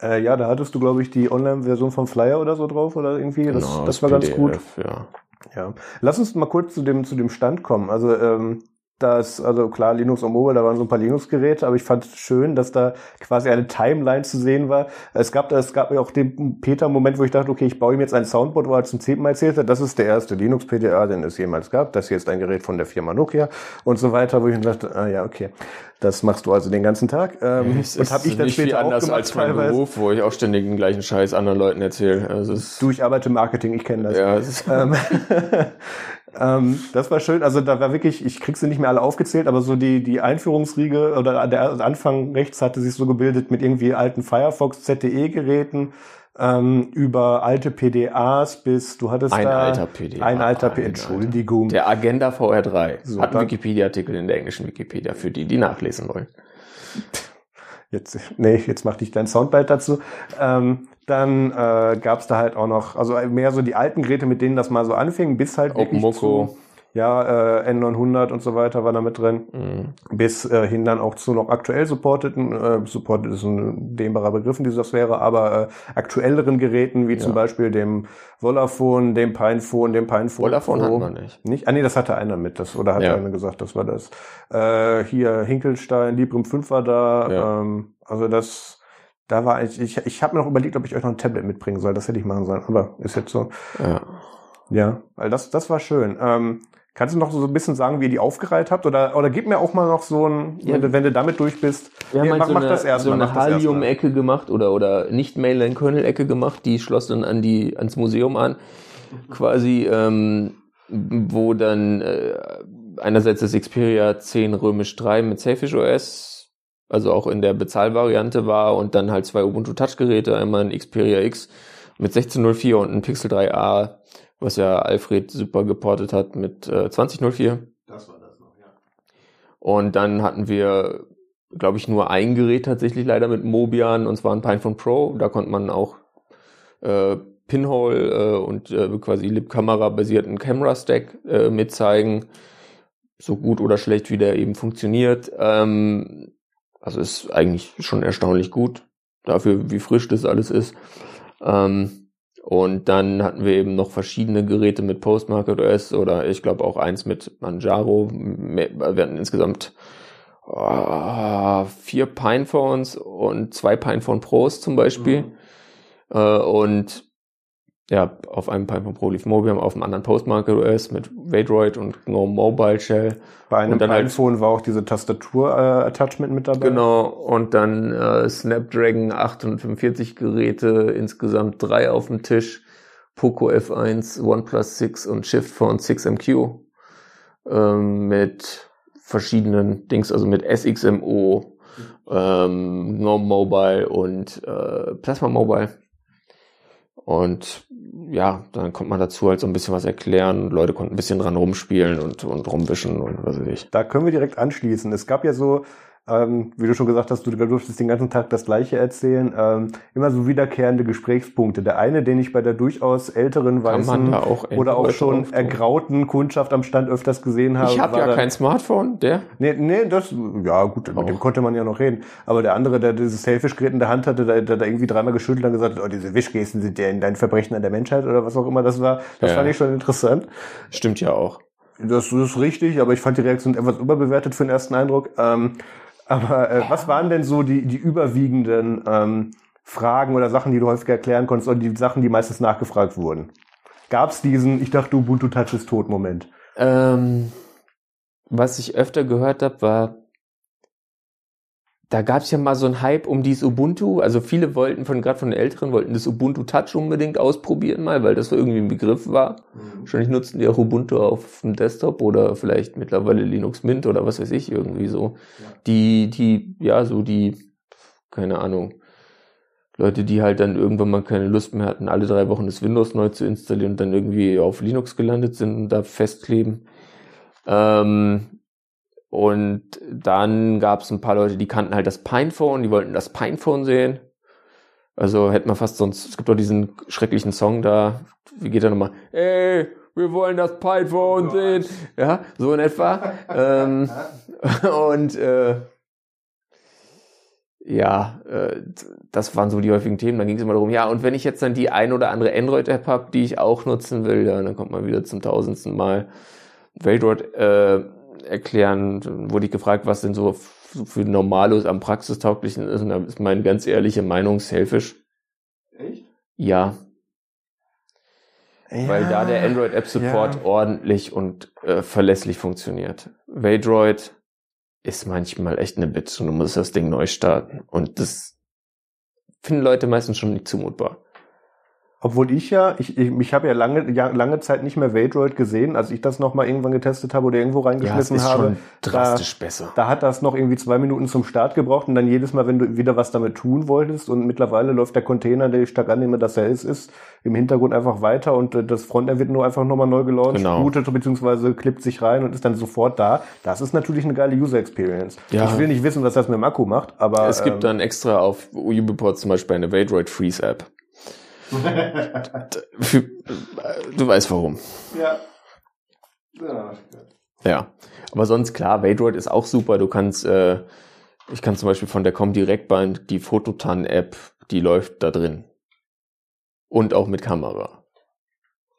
Äh, ja, da hattest du, glaube ich, die Online-Version vom Flyer oder so drauf oder irgendwie. Das, genau, das war PDF, ganz gut. Ja. Ja, lass uns mal kurz zu dem zu dem Stand kommen. Also ähm, das, also klar, Linux und Mobile, da waren so ein paar Linux-Geräte, aber ich fand es schön, dass da quasi eine Timeline zu sehen war. Es gab, es gab ja auch den Peter-Moment, wo ich dachte, okay, ich baue ihm jetzt ein Soundboard, wo er zum zehnten Mal erzählt hat, das ist der erste Linux-PDA, den es jemals gab. Das hier ist ein Gerät von der Firma Nokia und so weiter, wo ich dachte, ah ja, okay. Das machst du also den ganzen Tag. Ähm, es und habe ich dann nicht später viel anders auch gemacht, als mein teilweise. Beruf, wo ich auch ständig den gleichen Scheiß anderen Leuten erzähle. Also du, ich arbeite im Marketing, ich kenne das. Ja, das ähm, das war schön. Also da war wirklich, ich krieg sie nicht mehr alle aufgezählt, aber so die, die Einführungsriege oder der Anfang rechts hatte sich so gebildet mit irgendwie alten Firefox ZTE-Geräten ähm, über alte PDAs bis du hattest ein da alter PDA. Ein alter PDA. Entschuldigung. Der Agenda VR3 so, hat einen Wikipedia-Artikel in der englischen Wikipedia für die, die nachlesen wollen. Jetzt, nee, jetzt mach dich dein Soundbite dazu. Ähm, dann äh, gab es da halt auch noch, also mehr so die alten Geräte, mit denen das mal so anfing, bis halt wirklich Moko. zu ja, äh, N900 und so weiter war da mit drin, mhm. bis äh, hin dann auch zu noch aktuell supporteten, äh, supported ist ein dehnbarer Begriff in dieser Sphäre, aber äh, aktuelleren Geräten, wie ja. zum Beispiel dem Volaphone, dem Pinephone, dem Pinephone Volaphone Pro. hat man nicht. Nicht? Ah nee, das hatte einer mit, das, oder hat ja. einer gesagt, das war das. Äh, hier Hinkelstein, Librem 5 war da, ja. ähm, also das da war ich, ich, ich habe mir noch überlegt, ob ich euch noch ein Tablet mitbringen soll. Das hätte ich machen sollen, aber ist jetzt so. Ja. Ja, weil das, das war schön. Ähm, Kannst du noch so ein bisschen sagen, wie ihr die aufgereiht habt? Oder, oder gib mir auch mal noch so ein, ja. wenn, du, wenn du damit durch bist. Wir haben halt mach, so eine, das erst so eine Halium-Ecke gemacht oder, oder nicht Mainline-Kernel-Ecke gemacht, die schloss dann an die, ans Museum an. Quasi, ähm, wo dann äh, einerseits das Xperia 10 Römisch 3 mit Safish OS, also auch in der Bezahlvariante war und dann halt zwei Ubuntu Touch-Geräte, einmal ein Xperia X mit 1604 und ein Pixel 3a was ja Alfred super geportet hat mit äh, 2004. Das war das noch, ja. Und dann hatten wir, glaube ich, nur ein Gerät tatsächlich leider mit Mobian, und zwar ein Pinephone Pro. Da konnte man auch äh, Pinhole äh, und äh, quasi Lip-Kamera-basierten Camera-Stack äh, mitzeigen. So gut oder schlecht, wie der eben funktioniert. Ähm, also ist eigentlich schon erstaunlich gut dafür, wie frisch das alles ist. Ähm, und dann hatten wir eben noch verschiedene Geräte mit Postmarket OS oder ich glaube auch eins mit Manjaro. Wir hatten insgesamt oh, vier Pinephones und zwei Pinephone Pros zum Beispiel. Mhm. Äh, und ja, auf einem Pinephone Pro lief Mobium, auf einem anderen Postmarket OS mit Vadroid und GNOME Mobile Shell. Bei einem halt Pinephone halt, war auch diese Tastatur-Attachment äh, mit dabei. Genau, und dann äh, Snapdragon 845 Geräte, insgesamt drei auf dem Tisch, Poco F1, OnePlus 6 und Shift Phone 6MQ ähm, mit verschiedenen Dings, also mit SXMO, ähm, GNOME Mobile und äh, Plasma Mobile. Und ja, dann kommt man dazu halt so ein bisschen was erklären. Leute konnten ein bisschen dran rumspielen und, und rumwischen und was weiß ich. Da können wir direkt anschließen. Es gab ja so ähm, wie du schon gesagt hast, du durftest den ganzen Tag das Gleiche erzählen. Ähm, immer so wiederkehrende Gesprächspunkte. Der eine, den ich bei der durchaus älteren, weißen auch oder auch schon ergrauten Kundschaft am Stand öfters gesehen habe. Ich habe ja kein Smartphone, der? Nee, nee, das, ja gut, auch. mit dem konnte man ja noch reden. Aber der andere, der dieses Selfish-Gerät in der Hand hatte, der, der da irgendwie dreimal geschüttelt und gesagt hat, oh, diese Wischgesten sind ja in dein Verbrechen an der Menschheit oder was auch immer das war. Das ja. fand ich schon interessant. Stimmt ja auch. Das ist richtig, aber ich fand die Reaktion etwas überbewertet für den ersten Eindruck. Ähm, aber äh, was waren denn so die, die überwiegenden ähm, Fragen oder Sachen, die du häufig erklären konntest, oder die Sachen, die meistens nachgefragt wurden? Gab es diesen, ich dachte, Ubuntu Touch ist tot Moment? Ähm, was ich öfter gehört habe, war, da gab es ja mal so einen Hype um dieses Ubuntu. Also viele wollten von gerade von den Älteren wollten das Ubuntu Touch unbedingt ausprobieren mal, weil das so irgendwie ein Begriff war. Mhm. Wahrscheinlich nutzten die auch Ubuntu auf dem Desktop oder vielleicht mittlerweile Linux Mint oder was weiß ich irgendwie so. Ja. Die die ja so die keine Ahnung Leute, die halt dann irgendwann mal keine Lust mehr hatten, alle drei Wochen das Windows neu zu installieren und dann irgendwie auf Linux gelandet sind und da festkleben. Ähm, und dann gab es ein paar Leute, die kannten halt das Pinephone, die wollten das Pinephone sehen. Also hätte man fast sonst, es gibt doch diesen schrecklichen Song da, wie geht der nochmal? Ey, wir wollen das Pinephone oh sehen. Ja, so in etwa. ähm, und äh, ja, äh, das waren so die häufigen Themen. Dann ging es immer darum, ja, und wenn ich jetzt dann die ein oder andere Android-App habe, die ich auch nutzen will, ja, dann kommt man wieder zum tausendsten Mal. Weltweit, äh, erklären, wurde ich gefragt, was denn so für Normalos am praxistauglichen ist. Und da ist meine ganz ehrliche Meinung selfish. Echt? Ja. ja Weil da der Android App Support ja. ordentlich und äh, verlässlich funktioniert. Vadroid ist manchmal echt eine Bitch und du musst das Ding neu starten. Und das finden Leute meistens schon nicht zumutbar. Obwohl ich ja, ich, ich, ich habe ja lange, ja, lange Zeit nicht mehr Vadroid gesehen, als ich das nochmal irgendwann getestet habe oder irgendwo reingeschmissen ja, ist habe. Schon drastisch da, besser. Da hat das noch irgendwie zwei Minuten zum Start gebraucht und dann jedes Mal, wenn du wieder was damit tun wolltest und mittlerweile läuft der Container, der ich stark annehme, dass er ist, ist im Hintergrund einfach weiter und äh, das Frontend wird nur einfach nochmal neu gelauncht, genau. bootet beziehungsweise klippt sich rein und ist dann sofort da. Das ist natürlich eine geile User Experience. Ja. Ich will nicht wissen, was das mit dem Akku macht, aber. Es gibt ähm, dann extra auf Ubiport zum Beispiel eine Vadroid Freeze App du weißt warum. Ja. Ja. Ja. Aber sonst klar, Vadroid ist auch super. Du kannst, äh, ich kann zum Beispiel von der Comdirect die Fototan-App, die läuft da drin. Und auch mit Kamera.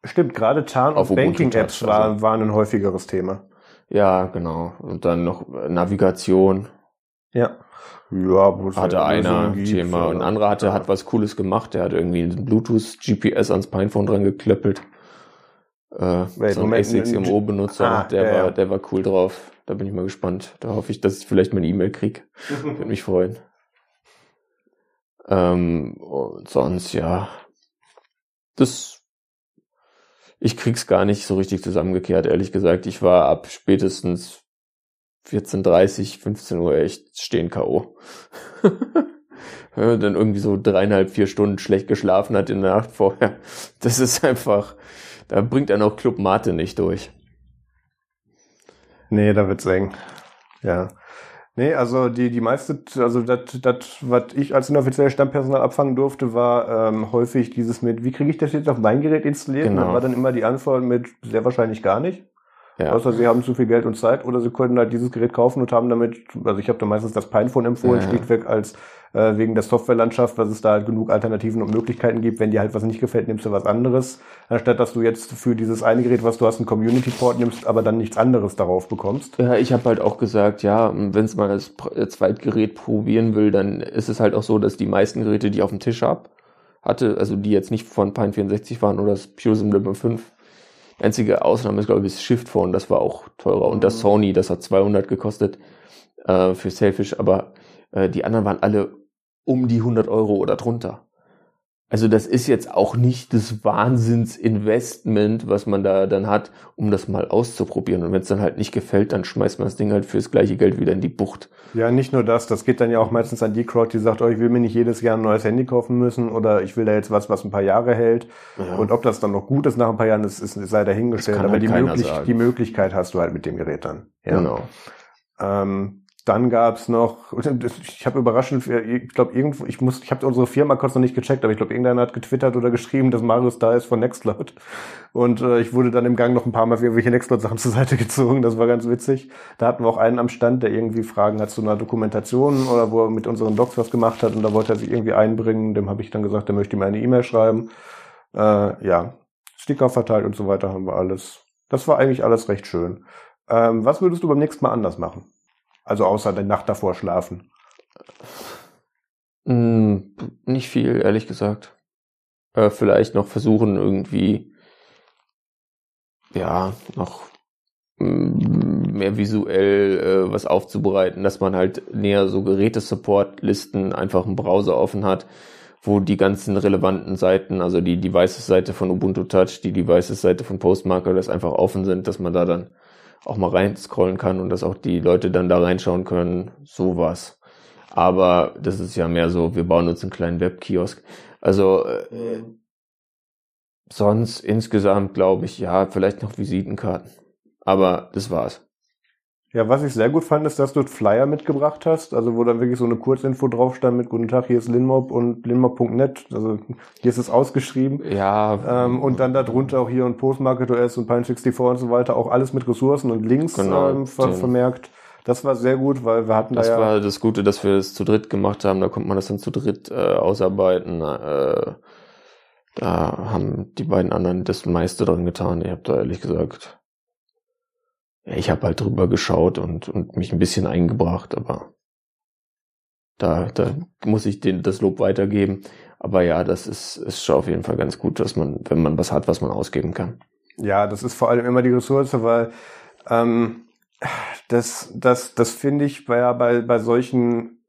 Stimmt, gerade Tarn- und Banking-Apps waren, also. waren ein häufigeres Thema. Ja, genau. Und dann noch Navigation. Ja. Ja, hatte einer ein Thema. Und ein anderer hatte, ja. hat was Cooles gemacht. Der hat irgendwie ein Bluetooth GPS ans Pinephone dran geklöppelt. Äh, Wait, so ein SXMO-Benutzer, ah, der, ja, war, der war cool drauf. Da bin ich mal gespannt. Da hoffe ich, dass ich vielleicht meine E-Mail krieg. Würde mich freuen. Ähm, und sonst, ja. Das ich krieg's gar nicht so richtig zusammengekehrt, ehrlich gesagt. Ich war ab spätestens 14.30, 15 Uhr echt stehen K.O. Wenn man dann irgendwie so dreieinhalb, vier Stunden schlecht geschlafen hat in der Nacht vorher. Das ist einfach, da bringt er noch Club Mate nicht durch. Nee, da wird's eng. Ja. Nee, also die, die meiste, also das, das, was ich als inoffizielles Stammpersonal abfangen durfte, war ähm, häufig dieses mit, wie kriege ich das jetzt auf mein Gerät installiert? Genau. Und dann war dann immer die Antwort mit sehr wahrscheinlich gar nicht. Ja. Außer sie haben zu viel Geld und Zeit oder sie können halt dieses Gerät kaufen und haben damit, also ich habe da meistens das Pinephone empfohlen, ja. schlichtweg als äh, wegen der Softwarelandschaft, dass es da halt genug Alternativen und Möglichkeiten gibt. Wenn dir halt was nicht gefällt, nimmst du was anderes, anstatt dass du jetzt für dieses eine Gerät, was du hast, einen Community-Port nimmst, aber dann nichts anderes darauf bekommst. Ja, ich habe halt auch gesagt, ja, wenn es mal das Zweitgerät probieren will, dann ist es halt auch so, dass die meisten Geräte, die ich auf dem Tisch hab, hatte, also die jetzt nicht von Pine 64 waren oder das Pure Sim 5, Einzige Ausnahme ist, glaube ich, das Shift Phone, das war auch teurer. Und das mhm. Sony, das hat 200 gekostet äh, für Selfish, aber äh, die anderen waren alle um die 100 Euro oder drunter. Also das ist jetzt auch nicht das Wahnsinnsinvestment, was man da dann hat, um das mal auszuprobieren. Und wenn es dann halt nicht gefällt, dann schmeißt man das Ding halt fürs gleiche Geld wieder in die Bucht. Ja, nicht nur das, das geht dann ja auch meistens an die Crowd, die sagt, oh, ich will mir nicht jedes Jahr ein neues Handy kaufen müssen oder ich will da jetzt was, was ein paar Jahre hält. Ja. Und ob das dann noch gut ist nach ein paar Jahren, das ist, sei dahingestellt. Aber halt die, möglich die Möglichkeit hast du halt mit dem Gerät dann. Ja. Genau. Ähm, dann gab's noch, ich habe überraschend, ich glaube irgendwo, ich muss, ich habe unsere Firma kurz noch nicht gecheckt, aber ich glaube irgendeiner hat getwittert oder geschrieben, dass Marius da ist von Nextcloud. Und äh, ich wurde dann im Gang noch ein paar Mal für irgendwelche Nextcloud-Sachen zur Seite gezogen. Das war ganz witzig. Da hatten wir auch einen am Stand, der irgendwie Fragen hat zu einer Dokumentation oder wo er mit unseren Docs was gemacht hat und da wollte er sich irgendwie einbringen. Dem habe ich dann gesagt, er möchte mir eine E-Mail schreiben. Äh, ja, Sticker verteilt und so weiter haben wir alles. Das war eigentlich alles recht schön. Ähm, was würdest du beim nächsten Mal anders machen? Also außer der Nacht davor schlafen. Hm, nicht viel, ehrlich gesagt. Äh, vielleicht noch versuchen, irgendwie, ja, noch mh, hm, mehr visuell äh, was aufzubereiten, dass man halt näher so Gerätesupport-Listen einfach im Browser offen hat, wo die ganzen relevanten Seiten, also die Devices-Seite von Ubuntu Touch, die Devices-Seite von Postmarker, das einfach offen sind, dass man da dann auch mal reinscrollen kann und dass auch die Leute dann da reinschauen können, sowas. Aber das ist ja mehr so, wir bauen uns einen kleinen Webkiosk. Also äh, sonst insgesamt glaube ich, ja, vielleicht noch Visitenkarten. Aber das war's. Ja, was ich sehr gut fand, ist, dass du Flyer mitgebracht hast, also wo dann wirklich so eine Kurzinfo drauf stand mit Guten Tag, hier ist Linmob und linmob.net, also hier ist es ausgeschrieben. Ja. Ähm, und dann darunter auch hier und Postmarket OS und Pine64 und so weiter, auch alles mit Ressourcen und Links Genau, ähm, ver vermerkt. Das war sehr gut, weil wir hatten Das da ja... war das Gute, dass wir es zu dritt gemacht haben. Da konnte man das dann zu dritt äh, ausarbeiten. Äh, da haben die beiden anderen das meiste dran getan. Ich habe da ehrlich gesagt, ich habe halt drüber geschaut und, und mich ein bisschen eingebracht, aber da, da muss ich den, das Lob weitergeben. Aber ja, das ist, ist schon auf jeden Fall ganz gut, dass man, wenn man was hat, was man ausgeben kann. Ja, das ist vor allem immer die Ressource, weil ähm, das, das, das finde ich bei, bei, bei solchen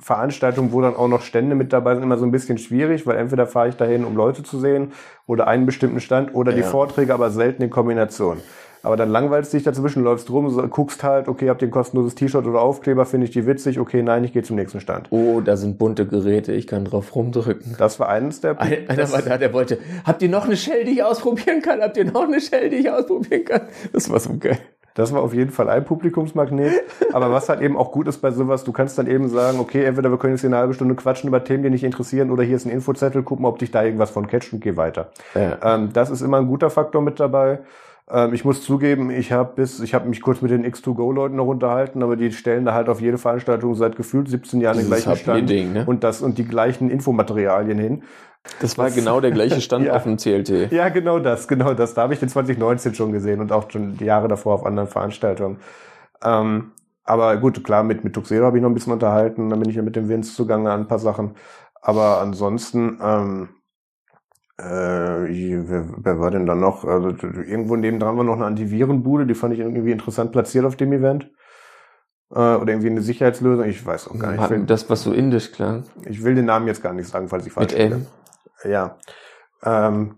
Veranstaltungen, wo dann auch noch Stände mit dabei sind, immer so ein bisschen schwierig, weil entweder fahre ich dahin, um Leute zu sehen oder einen bestimmten Stand oder die Ja. Vorträge, aber selten in Kombination. Aber dann langweilst dich dazwischen, läufst rum, guckst halt, okay, habt ihr ein kostenloses T-Shirt oder Aufkleber, finde ich die witzig, okay, nein, ich gehe zum nächsten Stand. Oh, da sind bunte Geräte, ich kann drauf rumdrücken. Das war eines der Ein- Einer war da, der wollte, habt ihr noch eine Shell, die ich ausprobieren kann? Habt ihr noch eine Shell, die ich ausprobieren kann? Das war so geil. Das war auf jeden Fall ein Publikumsmagnet. Aber was halt eben auch gut ist bei sowas, du kannst dann eben sagen, okay, entweder wir können jetzt hier eine halbe Stunde quatschen über Themen, die dich interessieren, oder hier ist ein Infozettel, guck mal, ob dich da irgendwas von catcht und geh weiter. Ja. Ähm, das ist immer ein guter Faktor mit dabei. Ähm, ich muss zugeben, ich habe bis, ich habe mich kurz mit den X2Go-Leuten noch unterhalten, aber die stellen da halt auf jede Veranstaltung seit gefühlt 17 Jahren den Dieses gleichen Stand Happy-Ding, ne? und das und die gleichen Infomaterialien hin. Das war genau der gleiche Stand Ja. auf dem CLT. Ja, genau das, genau das. Da habe ich den 2019 schon gesehen und auch schon die Jahre davor auf anderen Veranstaltungen. Ähm, aber gut, klar, mit, mit Tuxedo habe ich noch ein bisschen unterhalten, dann bin ich ja mit dem Vince zugange an ein paar Sachen. Aber ansonsten, ähm, äh, wer, wer war denn da noch? Also, irgendwo nebendran war noch eine Antivirenbude, die fand ich irgendwie interessant platziert auf dem Event. Äh, oder irgendwie eine Sicherheitslösung, ich weiß auch gar nicht. Ich will, Das, was so indisch klang. ich will den Namen jetzt gar nicht sagen, falls ich falsch Mit M. ja. Ähm,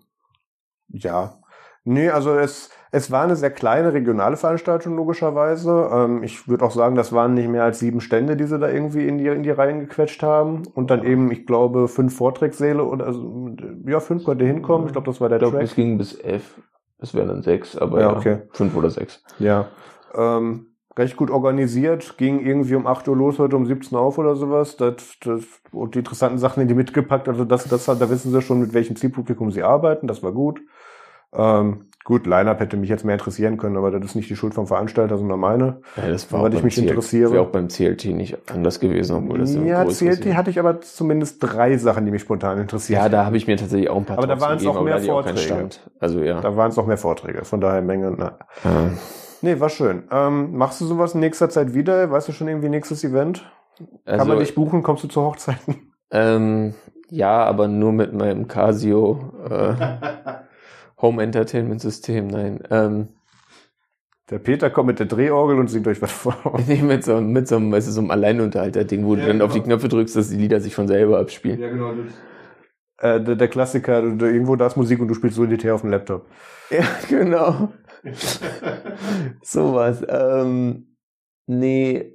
ja. Nee, also es, es war eine sehr kleine regionale Veranstaltung, logischerweise. Ähm, ich würde auch sagen, das waren nicht mehr als sieben Stände, die sie da irgendwie in die, in die Reihen gequetscht haben. Und dann eben, ich glaube, fünf Vortragssäle oder also, ja, fünf konnte hinkommen. Ich glaube, das war der Ich glaube, Track. es ging bis F. Es wären dann sechs, aber Ja, ja, okay. fünf oder sechs. Ja. Ähm, recht gut organisiert, ging irgendwie um 8 Uhr los, heute um 17 Uhr auf oder sowas. Das, das, und die interessanten Sachen in die mitgepackt. Also das, das, da wissen sie schon, mit welchem Zielpublikum sie arbeiten. Das war gut. Ähm, gut, Line-Up hätte mich jetzt mehr interessieren können, aber das ist nicht die Schuld vom Veranstalter, sondern meine. Ja, das Weil auch ich mich CLT interessiere. Wäre auch beim CLT nicht anders gewesen, obwohl das ja, CLT hatte ich aber zumindest drei Sachen, die mich spontan interessieren. Ja, da habe ich mir tatsächlich auch ein paar Aber da Talks auch mehr da hatte ich auch keinen Vorträge. Stand. Also ja. Da waren es noch mehr Vorträge, von daher Menge. Na. Ja. Nee, war schön. Ähm, machst du sowas in nächster Zeit wieder? Weißt du schon irgendwie nächstes Event? Kann Also, man dich buchen? Kommst du zu Hochzeiten? ähm, ja, aber nur mit meinem Casio äh, Home Entertainment System. Nein, ähm, Der Peter kommt mit der Drehorgel und singt euch was vor. nee, mit so, mit so einem, weißt du, so einem Alleinunterhalter-Ding, wo Ja, du dann auf die genau. Knöpfe drückst, dass die Lieder sich von selber abspielen. genau. Äh, der, der Klassiker, irgendwo da ist Musik und du spielst solitär auf dem Laptop. Ja, genau. Sowas. Ähm, nee, äh,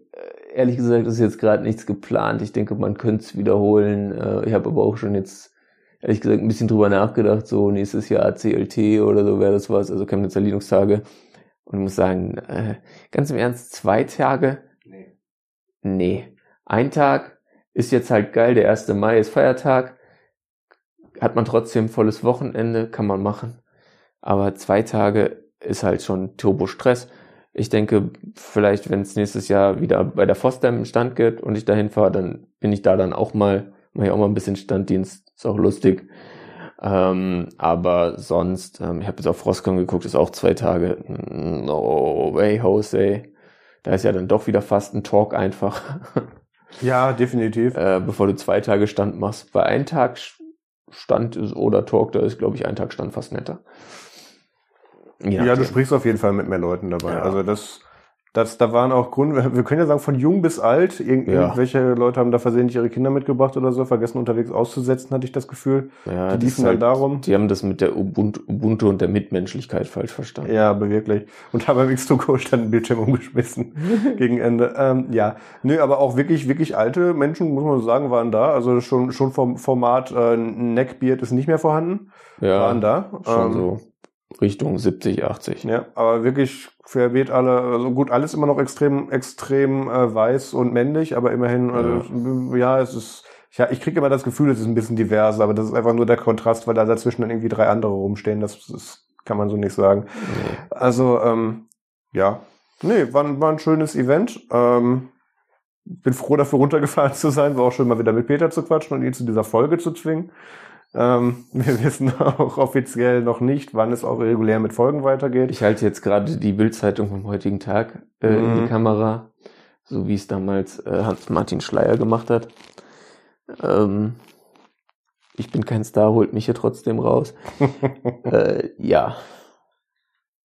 ehrlich gesagt ist jetzt gerade nichts geplant. Ich denke, man könnte es wiederholen. Äh, ich habe aber auch schon jetzt, ehrlich gesagt, ein bisschen drüber nachgedacht, so nächstes Jahr CLT oder so wäre das was, also Chemnitzer Linux-Tage. Und muss sagen, äh, ganz im Ernst, zwei Tage? Nee. Nee. Ein Tag ist jetzt halt geil, der 1. Mai ist Feiertag. Hat man trotzdem volles Wochenende, kann man machen. Aber zwei Tage ist halt schon Turbo-Stress. Ich denke, vielleicht, wenn es nächstes Jahr wieder bei der Fosdem einen Stand gibt und ich dahin fahre, dann bin ich da dann auch mal, mache ich auch mal ein bisschen Standdienst. Ist auch lustig. Ähm, aber sonst, ähm, ich habe jetzt auf Frostcon geguckt, ist auch zwei Tage. No way, Jose. Da ist ja dann doch wieder fast ein Talk einfach, Ja, definitiv. äh, bevor du zwei Tage Stand machst. Bei ein Tag Stand ist, oder Talk, da ist, glaube ich, ein Tag Stand fast netter. Ja, du sprichst auf jeden Fall mit mehr Leuten dabei. Ja. Also das, Das, da waren auch Gründe, wir können ja sagen, von jung bis alt, irgend, Ja. irgendwelche Leute haben da versehentlich ihre Kinder mitgebracht oder so, vergessen unterwegs auszusetzen, hatte ich das Gefühl. Ja, die liefen ist dann halt- darum. Die haben das mit der Ubuntu, und der Mitmenschlichkeit falsch verstanden. Ja, aber wirklich. Und habe beim X2Go stand ein Bildschirm umgeschmissen gegen Ende. Ähm, ja, nö, aber auch wirklich, wirklich alte Menschen, muss man so sagen, waren da. Also schon, schon vom Format äh, Neckbeard ist nicht mehr vorhanden, Ja, waren da. schon Ähm, so Richtung 70, 80. Ja, aber wirklich querbeet alle, also gut, alles immer noch extrem, extrem äh, weiß und männlich, aber immerhin, also, ja, es ist, ja, ich kriege immer das Gefühl, es ist ein bisschen diverser, aber das ist einfach nur der Kontrast, weil da dazwischen dann irgendwie drei andere rumstehen, das, das kann man so nicht sagen. Nee. Also, ähm, ja, nee, war, ein- war ein schönes Event. Ähm, bin froh dafür runtergefahren zu sein, war auch schön mal wieder mit Peter zu quatschen und ihn zu dieser Folge zu zwingen. Ähm, wir wissen auch offiziell noch nicht, wann es auch regulär mit Folgen weitergeht. Ich halte jetzt gerade die Bildzeitung vom heutigen Tag äh, in Mhm. die Kamera, so wie es damals äh, Hans-Martin Schleier gemacht hat. Ähm, ich bin kein Star, holt mich hier trotzdem raus. äh, ja,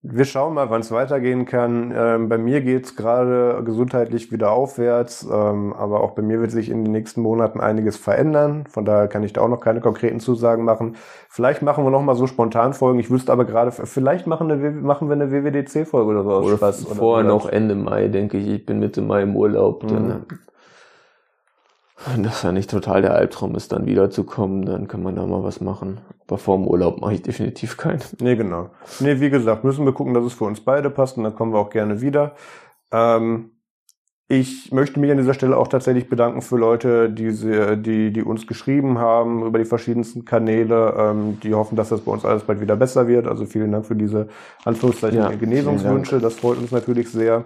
Wir schauen mal, wann es weitergehen kann. Ähm, bei mir geht's gerade gesundheitlich wieder aufwärts, ähm, aber auch bei mir wird sich in den nächsten Monaten einiges verändern. Von daher kann ich da auch noch keine konkreten Zusagen machen. Vielleicht machen wir noch mal so spontan Folgen. Ich wüsste aber gerade, vielleicht machen, eine, machen wir eine WWDC-Folge oder so. oder Spaß vorher oder- noch Ende Mai, denke ich. Ich bin Mitte Mai im Urlaub. Mhm. Dann, wenn das ja nicht total der Albtraum ist, dann wiederzukommen, dann kann man da mal was machen. Aber vor dem Urlaub mache ich definitiv keinen. Nee, genau. Nee, wie gesagt, müssen wir gucken, dass es für uns beide passt und dann kommen wir auch gerne wieder. Ähm, ich möchte mich an dieser Stelle auch tatsächlich bedanken für Leute, die, sie- die, die uns geschrieben haben über die verschiedensten Kanäle, ähm, die hoffen, dass das bei uns alles bald wieder besser wird. Also vielen Dank für diese Anführungszeichen Ja, Genesungswünsche. Das freut uns natürlich sehr.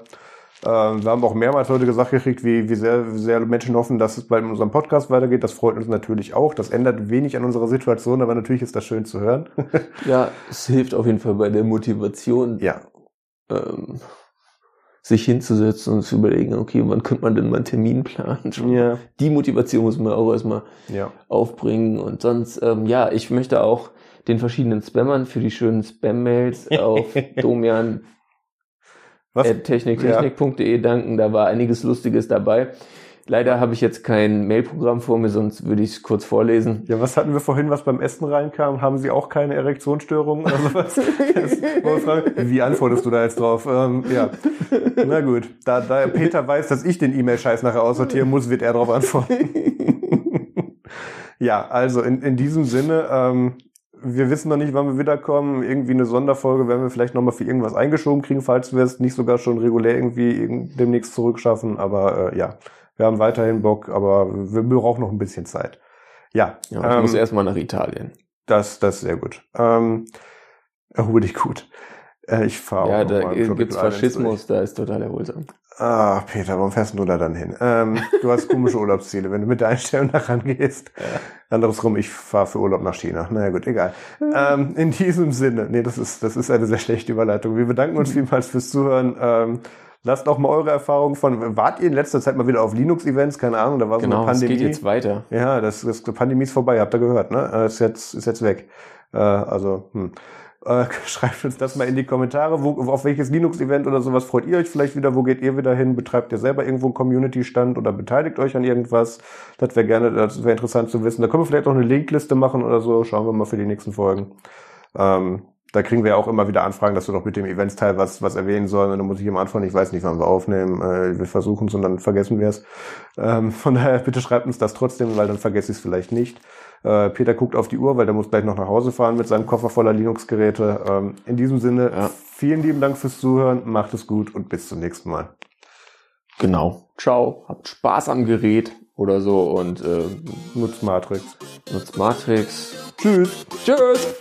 Ähm, wir haben auch mehrmals heute gesagt gekriegt, wie, wie, sehr, wie sehr Menschen hoffen, dass es mit unserem Podcast weitergeht. Das freut uns natürlich auch. Das ändert wenig an unserer Situation, aber natürlich ist das schön zu hören. Ja, es hilft auf jeden Fall bei der Motivation, ja, ähm, sich hinzusetzen und zu überlegen, okay, wann könnte man denn mal einen Termin planen? Ja, Die Motivation muss man auch erstmal ja. aufbringen. Und sonst, ähm, ja, ich möchte auch den verschiedenen Spammern für die schönen Spam-Mails auf domian Was? techniktechnik.de danken. Da war einiges Lustiges dabei. Leider habe ich jetzt kein Mailprogramm vor mir, sonst würde ich es kurz vorlesen. Ja, was hatten wir vorhin, was beim Essen reinkam? Haben Sie auch keine Erektionsstörungen oder sowas? Wie antwortest du da jetzt drauf? Ähm, ja, na gut. Da, da Peter weiß, dass ich den E-Mail-Scheiß nachher aussortieren muss, wird er darauf antworten. ja, also in, in diesem Sinne, ähm, wir wissen noch nicht, wann wir wiederkommen. Irgendwie eine Sonderfolge werden wir vielleicht nochmal für irgendwas eingeschoben kriegen, falls wir es nicht sogar schon regulär irgendwie irgend- demnächst zurückschaffen. Aber äh, ja, wir haben weiterhin Bock, aber wir brauchen noch ein bisschen Zeit. Ja, Ja, ich ähm, muss erstmal nach Italien. das, das ist sehr gut. Ähm, erhole dich gut. Äh, ich fahre Ja, auch noch da gibt's Faschismus, da ist total erholsam. Ah, Peter, warum fährst du da dann hin? Ähm, du hast komische Urlaubsziele, wenn du mit der Einstellung da rangehst. Andersrum, ich fahre für Urlaub nach China. Naja, gut, egal. Ähm, in diesem Sinne, nee, das ist, das ist eine sehr schlechte Überleitung. Wir bedanken uns vielmals fürs Zuhören. Ähm, lasst auch mal eure Erfahrungen von, wart ihr in letzter Zeit mal wieder auf Linux-Events? Keine Ahnung, da war so Genau, eine es Pandemie. geht jetzt weiter. Ja, das, das die Pandemie ist vorbei, habt ihr gehört, ne? Äh, Ist jetzt, ist jetzt weg. Äh, also, hm. Äh, schreibt uns das mal in die Kommentare. Wo, auf welches Linux-Event oder sowas freut ihr euch vielleicht wieder? Wo geht ihr wieder hin? Betreibt ihr selber irgendwo einen Community-Stand oder beteiligt euch an irgendwas? Das wäre gerne, das wäre interessant zu wissen. Da können wir vielleicht auch eine Linkliste machen oder so. Schauen wir mal für die nächsten Folgen. Ähm, da kriegen wir auch immer wieder Anfragen, dass wir doch mit dem Eventsteil was, was erwähnen sollen. Und dann muss ich immer anfangen, ich weiß nicht, wann wir aufnehmen. Äh, wir versuchen es und dann vergessen wir es. Ähm, von daher, bitte schreibt uns das trotzdem, weil dann vergesse ich es vielleicht nicht. Äh, Peter guckt auf die Uhr, weil der muss gleich noch nach Hause fahren mit seinem Koffer voller Linux-Geräte. Ähm, in diesem Sinne, Ja. vielen lieben Dank fürs Zuhören, macht es gut und bis zum nächsten Mal. Genau. Ciao. Habt Spaß am Gerät oder so und äh, Nutzt Matrix. nutzt Matrix. Tschüss. Tschüss.